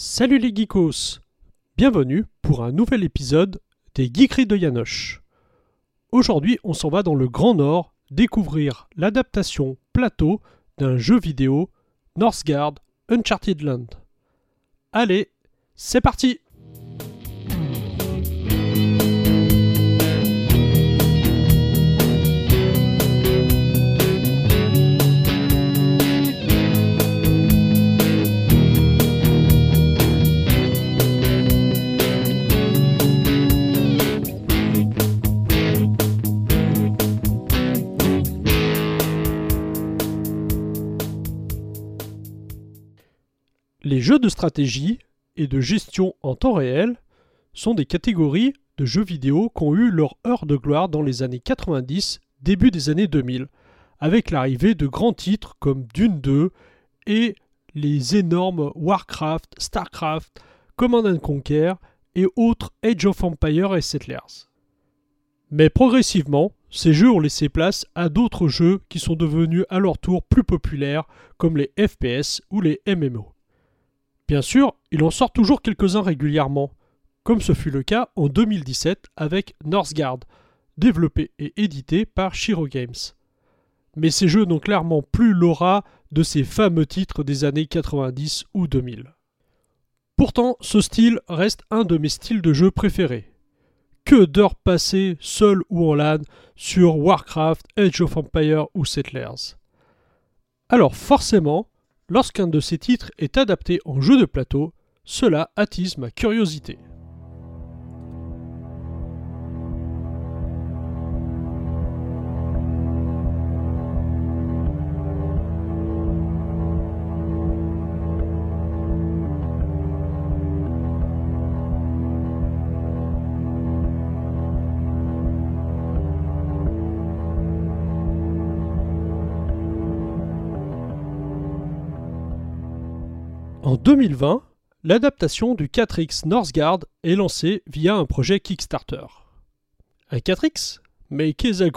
Salut les geekos Bienvenue pour un nouvel épisode des Geekeries de Yanoche. Aujourd'hui, on s'en va dans le Grand Nord découvrir l'adaptation plateau d'un jeu vidéo Northgard Uncharted Land. Allez, c'est parti jeux de stratégie et de gestion en temps réel sont des catégories de jeux vidéo qui ont eu leur heure de gloire dans les années 90, début des années 2000, avec l'arrivée de grands titres comme Dune 2 et les énormes Warcraft, Starcraft, Command Conquer et autres Age of Empires et Settlers. Mais progressivement, ces jeux ont laissé place à d'autres jeux qui sont devenus à leur tour plus populaires comme les FPS ou les MMO. Bien sûr, il en sort toujours quelques-uns régulièrement, comme ce fut le cas en 2017 avec Northgard, développé et édité par Shiro Games. Mais ces jeux n'ont clairement plus l'aura de ces fameux titres des années 90 ou 2000. Pourtant, ce style reste un de mes styles de jeu préférés. Que d'heures passées seul ou en LAN sur Warcraft, Age of Empires ou Settlers. Alors forcément, Lorsqu'un de ces titres est adapté en jeu de plateau, cela attise ma curiosité. 2020, l'adaptation du 4X Northgard est lancée via un projet Kickstarter. Un 4X Mais qu'est-ce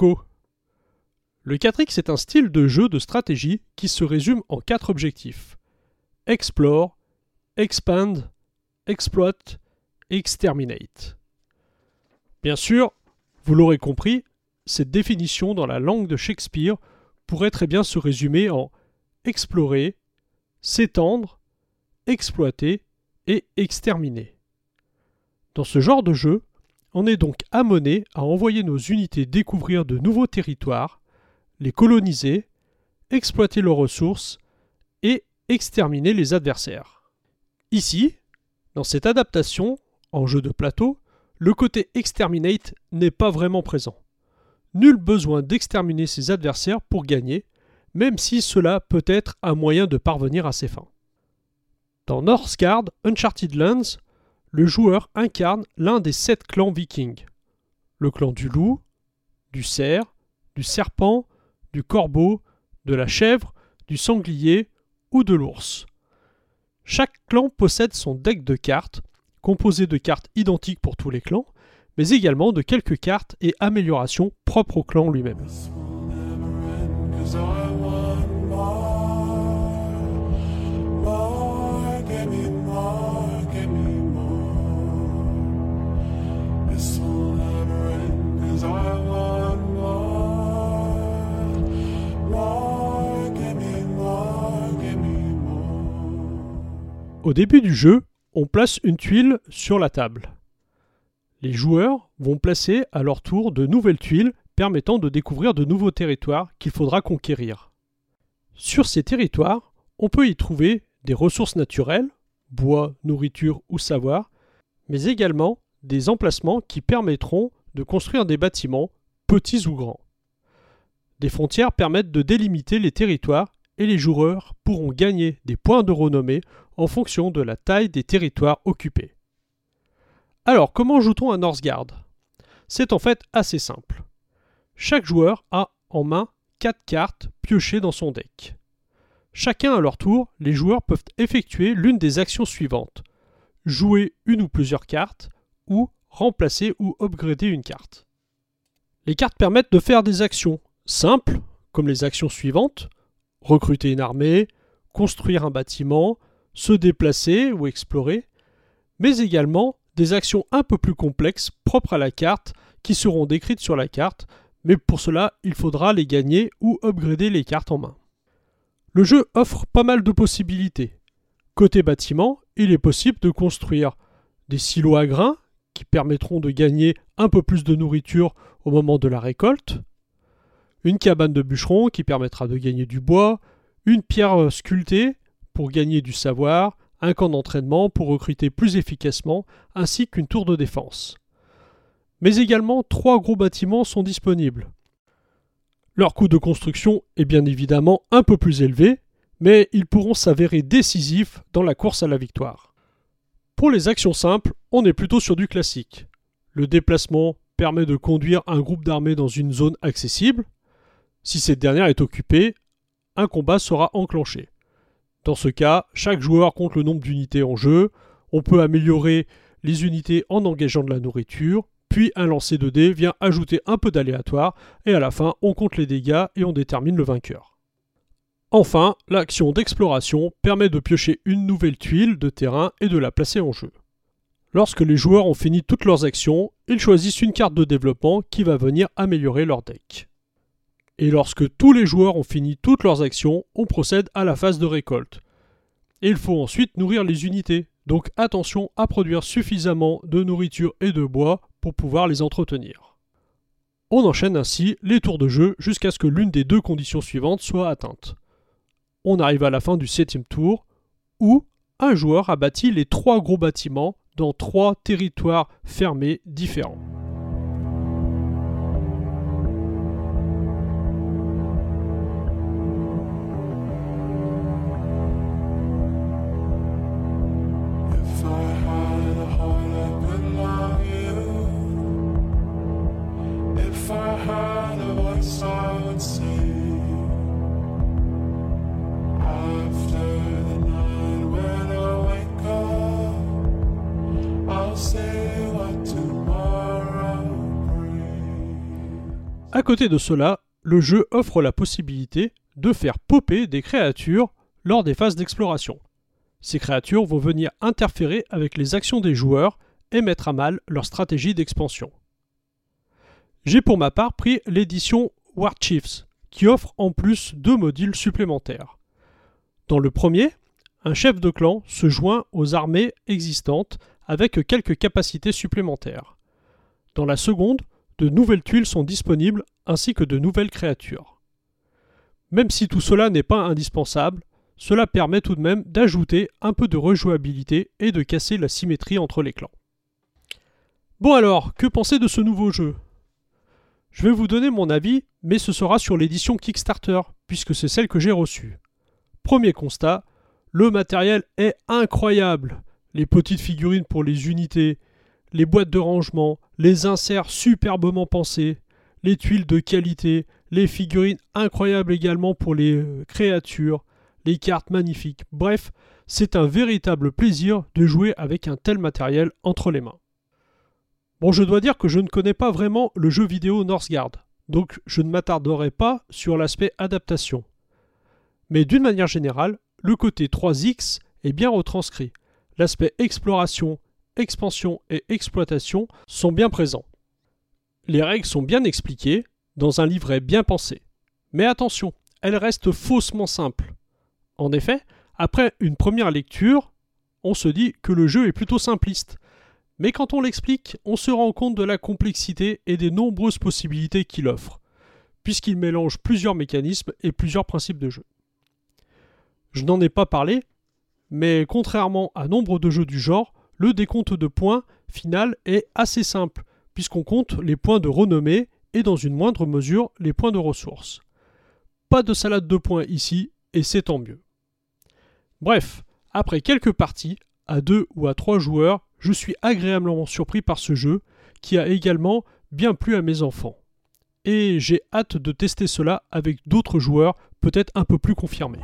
Le 4X est un style de jeu de stratégie qui se résume en quatre objectifs. Explore, Expand, Exploit, Exterminate. Bien sûr, vous l'aurez compris, cette définition dans la langue de Shakespeare pourrait très bien se résumer en explorer, s'étendre, exploiter et exterminer. Dans ce genre de jeu, on est donc amené à envoyer nos unités découvrir de nouveaux territoires, les coloniser, exploiter leurs ressources et exterminer les adversaires. Ici, dans cette adaptation, en jeu de plateau, le côté exterminate n'est pas vraiment présent. Nul besoin d'exterminer ses adversaires pour gagner, même si cela peut être un moyen de parvenir à ses fins. Dans Northgard Uncharted Lands, le joueur incarne l'un des sept clans vikings. Le clan du loup, du cerf, du serpent, du corbeau, de la chèvre, du sanglier ou de l'ours. Chaque clan possède son deck de cartes, composé de cartes identiques pour tous les clans, mais également de quelques cartes et améliorations propres au clan lui-même. Au début du jeu, on place une tuile sur la table. Les joueurs vont placer à leur tour de nouvelles tuiles permettant de découvrir de nouveaux territoires qu'il faudra conquérir. Sur ces territoires, on peut y trouver des ressources naturelles, bois, nourriture ou savoir, mais également des emplacements qui permettront de construire des bâtiments, petits ou grands. Des frontières permettent de délimiter les territoires et les joueurs pourront gagner des points de renommée en fonction de la taille des territoires occupés. Alors, comment joue-t-on à Northgard C'est en fait assez simple. Chaque joueur a en main 4 cartes piochées dans son deck. Chacun à leur tour, les joueurs peuvent effectuer l'une des actions suivantes jouer une ou plusieurs cartes, ou remplacer ou upgrader une carte. Les cartes permettent de faire des actions simples, comme les actions suivantes recruter une armée, construire un bâtiment, se déplacer ou explorer, mais également des actions un peu plus complexes propres à la carte qui seront décrites sur la carte, mais pour cela il faudra les gagner ou upgrader les cartes en main. Le jeu offre pas mal de possibilités. Côté bâtiment, il est possible de construire des silos à grains permettront de gagner un peu plus de nourriture au moment de la récolte, une cabane de bûcheron qui permettra de gagner du bois, une pierre sculptée pour gagner du savoir, un camp d'entraînement pour recruter plus efficacement, ainsi qu'une tour de défense. Mais également trois gros bâtiments sont disponibles. Leur coût de construction est bien évidemment un peu plus élevé, mais ils pourront s'avérer décisifs dans la course à la victoire. Pour les actions simples, on est plutôt sur du classique. Le déplacement permet de conduire un groupe d'armées dans une zone accessible. Si cette dernière est occupée, un combat sera enclenché. Dans ce cas, chaque joueur compte le nombre d'unités en jeu, on peut améliorer les unités en engageant de la nourriture, puis un lancer de dés vient ajouter un peu d'aléatoire, et à la fin on compte les dégâts et on détermine le vainqueur. Enfin, l'action d'exploration permet de piocher une nouvelle tuile de terrain et de la placer en jeu. Lorsque les joueurs ont fini toutes leurs actions, ils choisissent une carte de développement qui va venir améliorer leur deck. Et lorsque tous les joueurs ont fini toutes leurs actions, on procède à la phase de récolte. Il faut ensuite nourrir les unités, donc attention à produire suffisamment de nourriture et de bois pour pouvoir les entretenir. On enchaîne ainsi les tours de jeu jusqu'à ce que l'une des deux conditions suivantes soit atteinte. On arrive à la fin du septième tour, où un joueur a bâti les trois gros bâtiments dans trois territoires fermés différents. À côté de cela, le jeu offre la possibilité de faire popper des créatures lors des phases d'exploration. Ces créatures vont venir interférer avec les actions des joueurs et mettre à mal leur stratégie d'expansion. J'ai pour ma part pris l'édition War Chiefs, qui offre en plus deux modules supplémentaires. Dans le premier, un chef de clan se joint aux armées existantes avec quelques capacités supplémentaires. Dans la seconde, de nouvelles tuiles sont disponibles ainsi que de nouvelles créatures. Même si tout cela n'est pas indispensable, cela permet tout de même d'ajouter un peu de rejouabilité et de casser la symétrie entre les clans. Bon alors, que penser de ce nouveau jeu? Je vais vous donner mon avis, mais ce sera sur l'édition Kickstarter, puisque c'est celle que j'ai reçue. Premier constat, le matériel est incroyable. Les petites figurines pour les unités, les boîtes de rangement, les inserts superbement pensés, les tuiles de qualité, les figurines incroyables également pour les euh, créatures, les cartes magnifiques. Bref, c'est un véritable plaisir de jouer avec un tel matériel entre les mains. Bon, je dois dire que je ne connais pas vraiment le jeu vidéo Northgard, donc je ne m'attarderai pas sur l'aspect adaptation. Mais d'une manière générale, le côté 3X est bien retranscrit. L'aspect exploration expansion et exploitation sont bien présents. Les règles sont bien expliquées, dans un livret bien pensé. Mais attention, elles restent faussement simples. En effet, après une première lecture, on se dit que le jeu est plutôt simpliste. Mais quand on l'explique, on se rend compte de la complexité et des nombreuses possibilités qu'il offre, puisqu'il mélange plusieurs mécanismes et plusieurs principes de jeu. Je n'en ai pas parlé, mais contrairement à nombre de jeux du genre, le décompte de points final est assez simple, puisqu'on compte les points de renommée et dans une moindre mesure les points de ressources. Pas de salade de points ici, et c'est tant mieux. Bref, après quelques parties, à deux ou à trois joueurs, je suis agréablement surpris par ce jeu, qui a également bien plu à mes enfants. Et j'ai hâte de tester cela avec d'autres joueurs, peut-être un peu plus confirmés.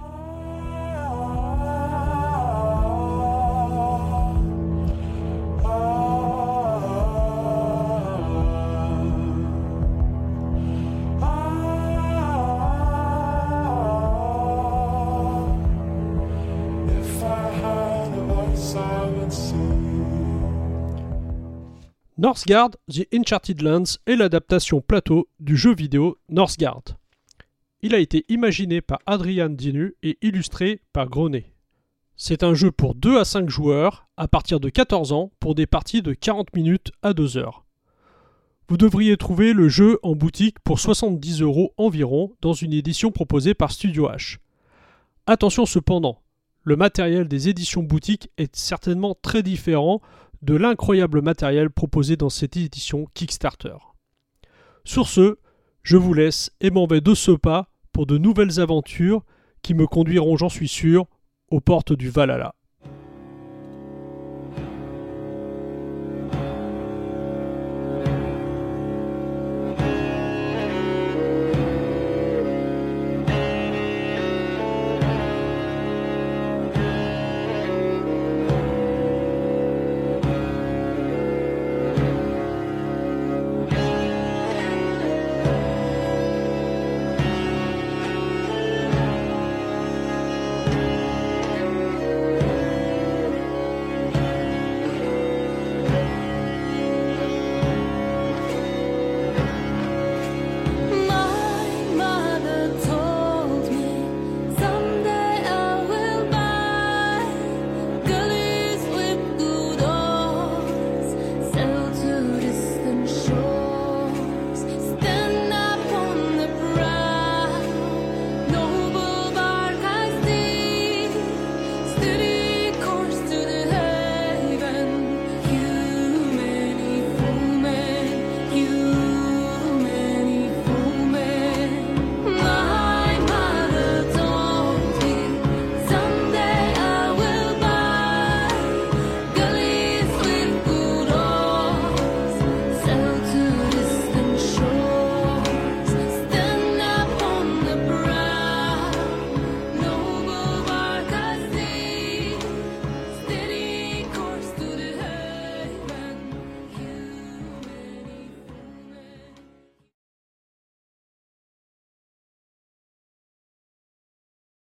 Northgard The Uncharted Lands est l'adaptation plateau du jeu vidéo Northgard. Il a été imaginé par Adrian Dinu et illustré par Gronet. C'est un jeu pour 2 à 5 joueurs à partir de 14 ans pour des parties de 40 minutes à 2 heures. Vous devriez trouver le jeu en boutique pour 70 euros environ dans une édition proposée par Studio H. Attention cependant, le matériel des éditions boutiques est certainement très différent de l'incroyable matériel proposé dans cette édition Kickstarter. Sur ce, je vous laisse et m'en vais de ce pas pour de nouvelles aventures qui me conduiront, j'en suis sûr, aux portes du Valhalla.